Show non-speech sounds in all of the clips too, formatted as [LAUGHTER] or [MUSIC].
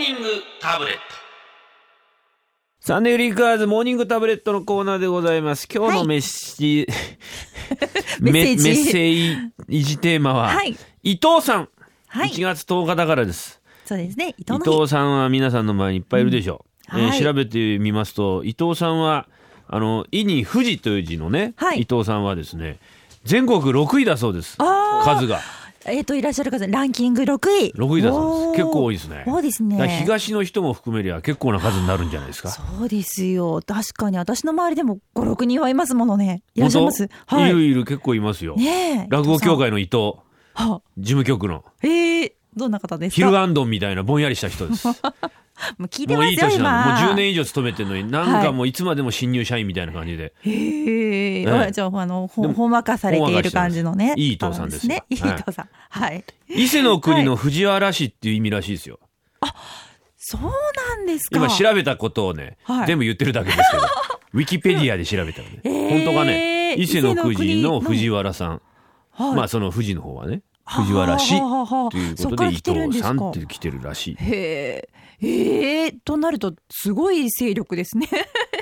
ニングタブレットサンデーリーカーズモーニングタブレットのコーナーでございます。今日のメッシ、[LAUGHS] メッセージメッセージテーマは、はい伊藤さん、はい1月10日だからです。そうですね。伊伊藤さんは皆さんの前にいっぱいいるでしょう。うんはいえー調べてみますと、伊藤さんは、あの、伊に藤という字のね、はい伊藤さんはですね、全国6位だそうです。数が。えっ、と、いらっしゃる方、ランキング6位。6位だそうです。結構多いですね。多いですね。東の人も含めりゃ結構な数になるんじゃないですか。そうですよ。確かに、私の周りでも5、6人はいますものね。いらっしゃいます。はいい。るいる結構いますよ。ねえ。落語協会の伊藤。は事務局の。えー、どんな方ですか？ヒルアンドンみたいなぼんやりした人です。[LAUGHS] ももう聞いてますよ、ういい年なの。今。もう10年以上勤めてるのに、なんかもういつまでも新入社員みたいな感じで。へえ、ねあじゃあ、あの、ほでもほんわかされている感じのね。いい伊藤さんですよね。いい伊はい藤さん。はい。伊勢の国の藤原氏っていう意味らしいですよ。そうなんですか。今調べたことをね、はい全部言ってるだけですけど、[LAUGHS] ウィキペディアで調べたらね、えー本当がね、伊勢の国の藤原さん、はいまあその富士の方はね、藤原氏はあはあはあはあというそっからことで伊来てるんですか藤さんって来てるらしい。へえ、ええとなると、すごい勢力ですね。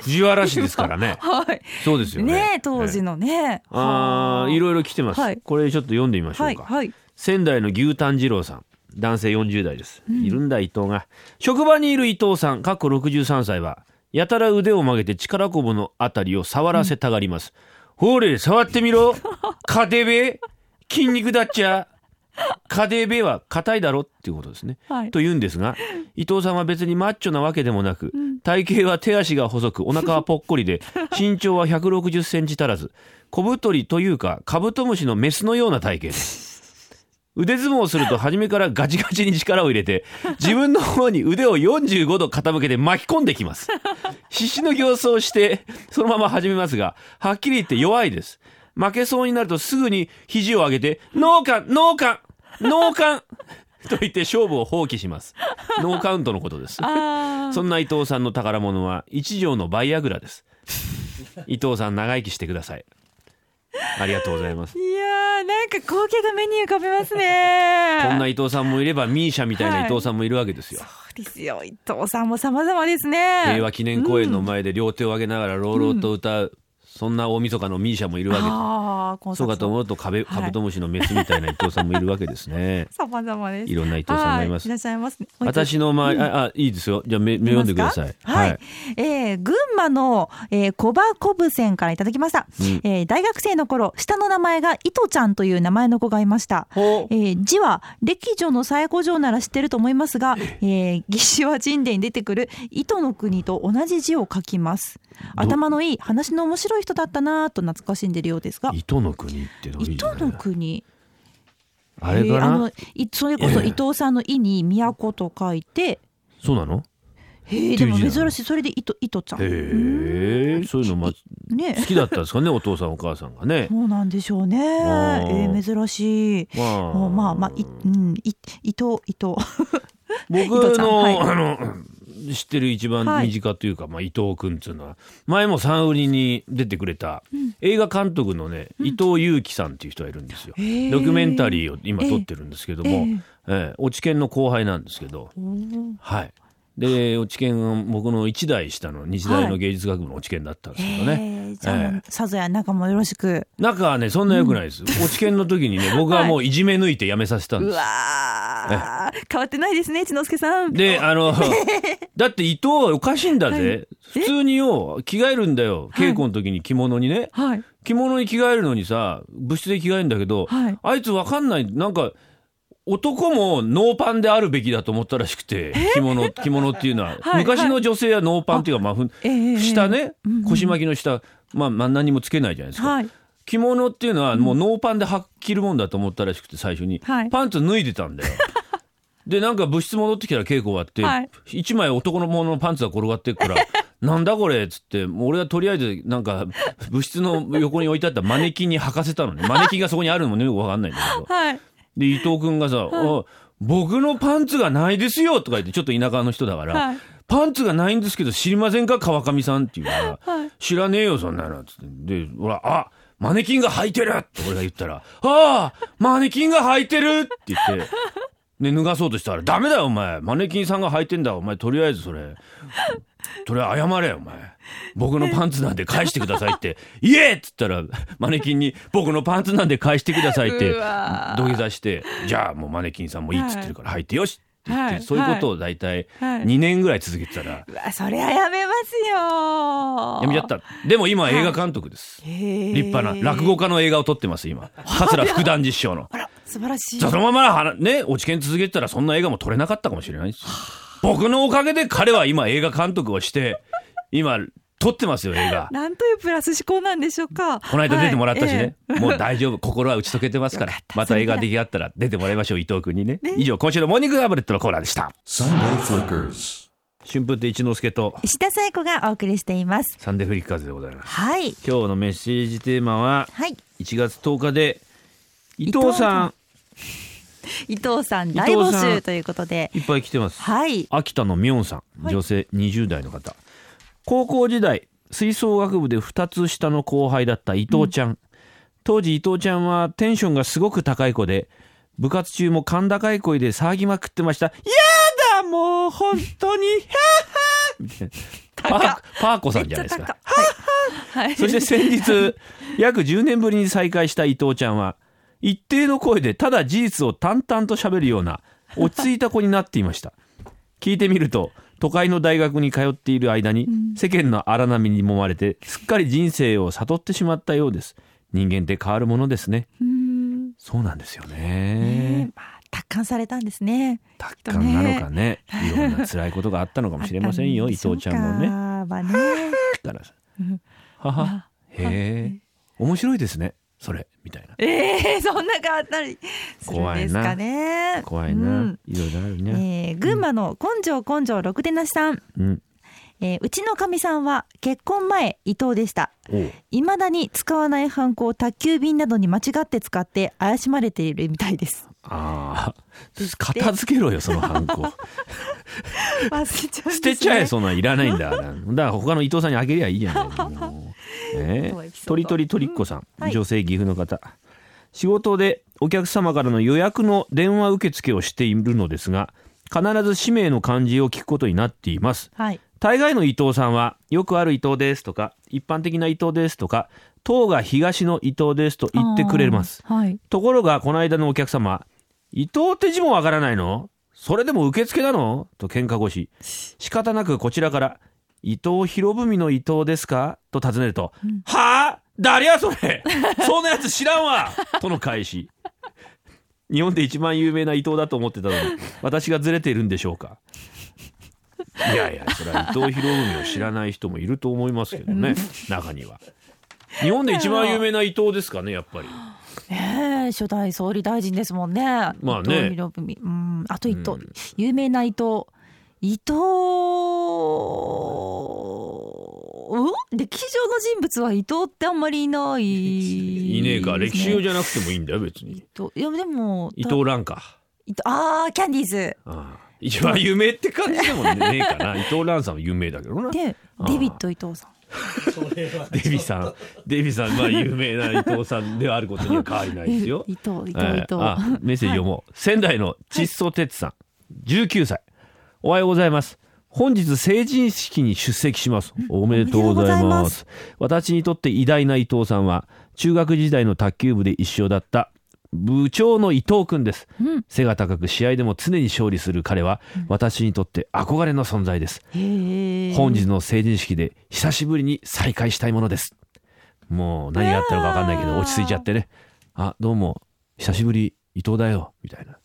藤原氏ですからね。[LAUGHS] はい。そうですよね。ねえ当時のね。ああ、いろいろ来てます、はいこれちょっと読んでみましょはい、うか。はい。仙台の牛タン二郎さん。男性40代です。いるんだ、伊藤が。職場にいる伊藤さん、過去63歳は、やたら腕を曲げて力こぶのあたりを触らせたがります。ほれ、触ってみろ。カデベ筋肉だっちゃ。カデベは硬いだろっていうことですね。はいと言うんですが、伊藤さんは別にマッチョなわけでもなく、体型は手足が細く、お腹はぽっこりで、[LAUGHS] 身長は160センチ足らず、小太りというか、カブトムシのメスのような体型です。腕相撲をすると初めからガチガチに力を入れて、自分の方に腕を45度傾けて巻き込んできます。[LAUGHS] 必死の形相をして、そのまま始めますが、はっきり言って弱いです。負けそうになるとすぐに肘を上げて、ノーカンノーカンノーカン [LAUGHS] と言って勝負を放棄します。ノーカウントのことです。あそんな伊藤さんの宝物は一条のバイアグラです。伊藤さん長生きしてください。ありがとうございます。いやー、なんか光景が目に浮かべますね。こんな伊藤さんもいれば、ミーシャみたいな伊藤さんもいるわけですよ。そうですよ。伊藤さんも様々ですね。平和記念公園の前で両手を上げながら朗々と歌う、そんな大晦日のミーシャもいるわけそうかと思うとカベカブトムシのメスみたいな伊藤さんもいるわけですね。[LAUGHS] 様々です。いろんな伊藤さんがいますはいいらっしゃいますね。私の周り、あ、あ、いいですよ。じゃあ、め、め読んでください。はい。えー群馬の、えー、小葉コブセンからいただきました。うんえー大学生の頃、下の名前が糸ちゃんという名前の子がいました。えー字は歴女の最古城なら知ってると思いますが、えー、義手は神殿に出てくる糸の国と同じ字を書きます。頭のいい話の面白い人だったなぁと懐かしんでるようですが、糸の国ってどういう糸の国。あれかな？えーあのいそれこそ伊藤さんの「い」に「都」と書いて、そうなの？へえでも珍しい。それで糸糸ちゃん。へえ、そういうのま、ね。好きだったんですかね、お父さんお母さんがね。そうなんでしょうね。えー珍しい。まあ。まあまあいうんい伊藤伊藤。僕の、はい。あの、知ってる一番身近というか、まあ、伊藤君っていうのは、前もサンウリに出てくれた、映画監督のね、伊藤祐樹さんっていう人がいるんですよ。ドキュメンタリーを今撮ってるんですけども、ええ。え落ち研の後輩なんですけど、はい。で、落ち研は僕の一代下の日大の芸術学部の落ち研だったんですけどね。えーじゃあ、えさぞや仲もよろしく。仲はね、そんな良くないです。落ち研の時にね、[LAUGHS] 僕はもういじめ抜いて辞めさせたんです。うわー変わってないですね一之輔さん。で、[LAUGHS] あの、だって伊藤はおかしいんだぜ。普通によ、着替えるんだよ。稽古の時に着物にね。はい。着物に着替えるのにさ、部室で着替えるんだけど、はいあいつわかんない。なんか、男もノーパンであるべきだと思ったらしくて、着物、着物っていうのは。[LAUGHS] はい昔の女性はノーパンっていうか、まあ、ふええ下ね腰巻きの下、まあ、まあ、何もつけないじゃないですか。はい。着物っていうのはもうノーパンでは着るもんだと思ったらしくて最初に、はい。パンツ脱いでたんだよ。[LAUGHS] でなんか部室戻ってきたら稽古終わって、はい。一枚男のもののパンツが転がってるから [LAUGHS] なんだこれっつってもう俺はとりあえずなんか部室の横に置いてあったマネキンに履かせたのね。マネキンがそこにあるのもねよくわかんないんだけど。はい。で伊藤君がさ「あ僕のパンツがないですよ」とか言ってちょっと田舎の人だから、はい。パンツがないんですけど知りませんか川上さんって言うから、はい知らねえよそんなのっつってでほらあマネキンが履いてるって俺が言ったら「ああマネキンが履いてる!」って言ってで脱がそうとしたら「ダメだよお前マネキンさんが履いてんだお前とりあえずそれそれ謝れよお前僕のパンツなんで返してください」って「言え!」っつったらマネキンに「僕のパンツなんで返してください」って土下座して「じゃあもうマネキンさんもいいっつってるから履いてよし」って言って、はいそういうことを大体はい。2年ぐらい続けてたら。うわそれはやめますよやめちゃった。でも今は映画監督です、立派な落語家の映画を撮ってます今。桂福団実証の。あら素晴らしい。じゃあそのままね落ち研続けてたらそんな映画も撮れなかったかもしれないですよ。僕のおかげで彼は今映画監督をして今撮ってますよ映画。[LAUGHS] なんというプラス思考なんでしょうか。この間出てもらったしね、はいえ。[LAUGHS] もう大丈夫。心は打ち解けてますから。[LAUGHS] よかまた映画出来上がったら出てもらいましょう。伊藤君にね。以上今週のモーニングタブレットのコーナーでした。Sunday Flickers. 春風亭一之輔とえ石田紗友子がお送りしています。サンデーフリッカーズでございます。はい。今日のメッセージテーマははい。1月10日で伊藤さん。伊藤さん。藤さん大募集ということで。いっぱい来てます。はい。秋田のミョンさん。はい。女性20代の方、高校時代吹奏楽部で2つ下の後輩だった伊藤ちゃん、当時伊藤ちゃんはテンションがすごく高い子で部活中も甲高い声で騒ぎまくってました「やだもう本当にヒャーハー!」みたいな。パーコさんじゃないですか。はい、はい、そして先日約10年ぶりに再会した伊藤ちゃんは一定の声でただ事実を淡々と喋るような落ち着いた子になっていました。聞いてみると都会の大学に通っている間に世間の荒波に揉まれてすっかり人生を悟ってしまったようです。人間って変わるものですね。そうなんですよね。ねまあ達観されたんですね。達観なのかね。いろんな辛いことがあったのかもしれませんよ [LAUGHS] 伊藤ちゃんもね。ねまあね。からさ。[LAUGHS] はは。へえ。面白いですね。それ。みたいな。ええそんな変わったりするんですかね。怖いな、うん。いろいろあるね、馬の根性根性ろくでなしさん、うん。えーうちのかみさんは結婚前伊藤でした。いまだに使わないハンコを宅急便などに間違って使って怪しまれているみたいです。ああ片付けろよそのハンコ。ね、捨てちゃえそんなんいらないんだ。だから他の伊藤さんにあげりゃいいじゃないもう [LAUGHS] ね。そうエピソード。とりとりとりっこさん、はい。女性岐阜の方。仕事でお客様からの予約の電話受付をしているのですが必ず氏名の漢字を聞くことになっています。はい。大概の伊藤さんはよくある伊藤ですとか一般的な伊藤ですとか党が東の伊藤ですと言ってくれます。はい。ところがこの間のお客様伊藤って字もわからないの？それでも受付なの？と喧嘩越し仕方なくこちらから伊藤博文の伊藤ですか？と尋ねると、はあ？誰やそれ？そんなやつ知らんわ！との返し日本で一番有名な伊藤だと思ってたのに [LAUGHS] 私がずれているんでしょうか？いやいやそれは伊藤博文を知らない人もいると思いますけどね中には。日本で一番有名な伊藤ですかねやっぱり。ねえ初代総理大臣ですもんね。まあね。伊藤博文。うん、あと伊藤、うん。有名な伊藤。伊藤、うん歴史上の人物は伊藤ってあんまりいない、いねえか。歴史上ゃ。じゃなくてもいいんだよ別に。いやでも伊藤蘭か。伊藤ああキャンディーズ。ああ。一番有名って感じでもねえかな伊藤蘭さんは有名だけどな。でデビッド伊藤さん。デビさん。デビさんまあ有名な伊藤さんであることには変わりないですよ。[LAUGHS] 伊藤伊藤伊え藤。ーあメッセージ読もう、仙台の窒素哲さん、19歳。おはようございます本日成人式に出席します。おめでとうございおめでとうございまます。私にとって偉大な伊藤さんは中学時代の卓球部で一緒だった部長の伊藤君です、うん背が高く試合でも常に勝利する彼は私にとって憧れの存在です。本日の成人式で久しぶりに再会したいものです。もう何があったのか分かんないけど落ち着いちゃってね。あどうも久しぶり伊藤だよ。みたいな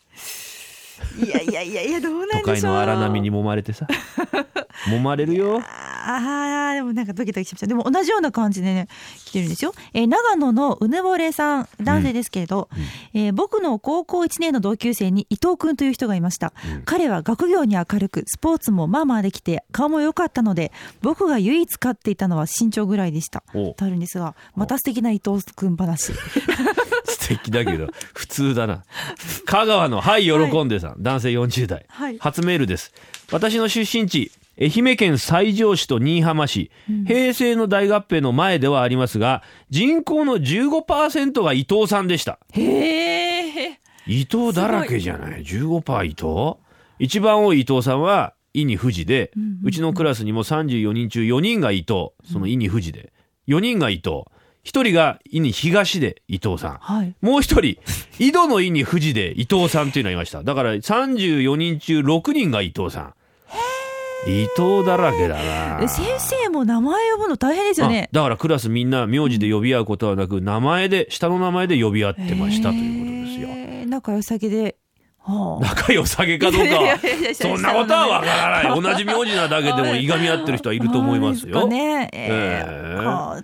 いやいやいやいやどうなんでしょう。都会の荒波に揉まれてさ。[LAUGHS] 揉まれるよ。ああでもなんかドキドキしました。でも同じような感じでね来てるんですよ、えー長野のうぬぼれさん男性ですけれど、えー僕の高校1年の同級生に伊藤君という人がいました、彼は学業に明るくスポーツもまあまあできて顔も良かったので僕が唯一飼っていたのは身長ぐらいでした。お。とあるんですがまた素敵な伊藤君話 [LAUGHS] [LAUGHS] 素敵だけど普通だな。香川の「はい喜んで」さん、男性40代、はい。初メールです。私の出身地愛媛県西条市と新居浜市、平成の大合併の前ではありますが人口の15%が伊藤さんでした。へえ伊藤だらけじゃない？15%伊藤？一番多い伊藤さんは伊に富士で、うちのクラスにも34人中4人が伊藤。その伊に富士で。4人が伊藤1人が伊に東で伊藤さんはいもう一人、井戸の井に富士で伊藤さんっていうのがいました。だから34人中6人が伊藤さん。伊藤だらけだな。え先生も名前呼ぶの大変ですよねあだからクラスみんな名字で呼び合うことはなく、名前で、下の名前で呼び合ってましたということですよ。仲良さげではあ仲良さげかどうかそんなことはわからない。同じ名字なだけでもい。がみ合ってる人はいると思いますよ。ね、え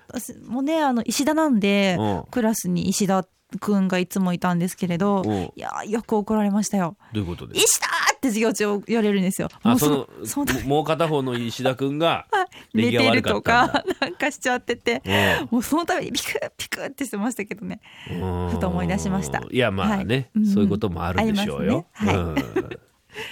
私もねあの石田なんで、うん。クラスに石田くんがいつもいたんですけれど、うん。いやよく怒られましたよ。どういうことです石田って授業中言われるんですよ。もうあそのそのもう片方の石田君が [LAUGHS] 寝てるとかなんかしちゃってて、もうそのためにピクッピクッってしてましたけどね。うん。ふと思い出しました。いやまあね、はい。うん。そういうこともあるでしょうよ。ありますね。うん。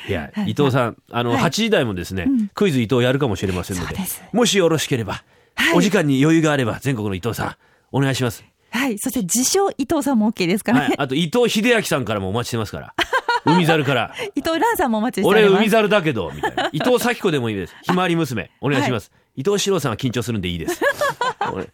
いや、[LAUGHS] はい。伊藤さん、あの、はい。8時台もですね、クイズ伊藤やるかもしれませんので、そうです。もしよろしければ、はい。お時間に余裕があれば、全国の伊藤さん、お願いします。はい、そして自称伊藤さんも OK ですからね。はい、あと伊藤秀明さんからもお待ちしてますから、[LAUGHS] 海猿から。伊藤蘭さんもお待ちしてお俺ります。海猿だけどみたいな。伊藤咲子でもいいです。[LAUGHS] ひまわり娘。お願いします、伊藤四郎さんは緊張するんでいいです。[LAUGHS] 俺。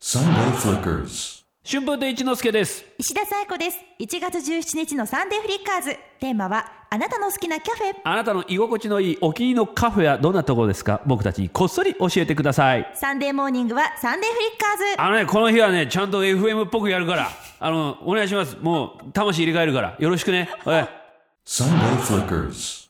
Sunday Flickers. 春風亭一之輔です。石田紗友子です。1月17日のサンデーフリッカーズ。テーマは、あなたの好きなカフェ。あなたの居心地のいいお気に入りのカフェはどんなところですか？僕たちにこっそり教えてください。サンデーモーニングはサンデーフリッカーズ。あのねこの日はねちゃんと FM っぽくやるから。あのお願いします。もう魂入れ替えるから。よろしくね。はい Sunday Flickers.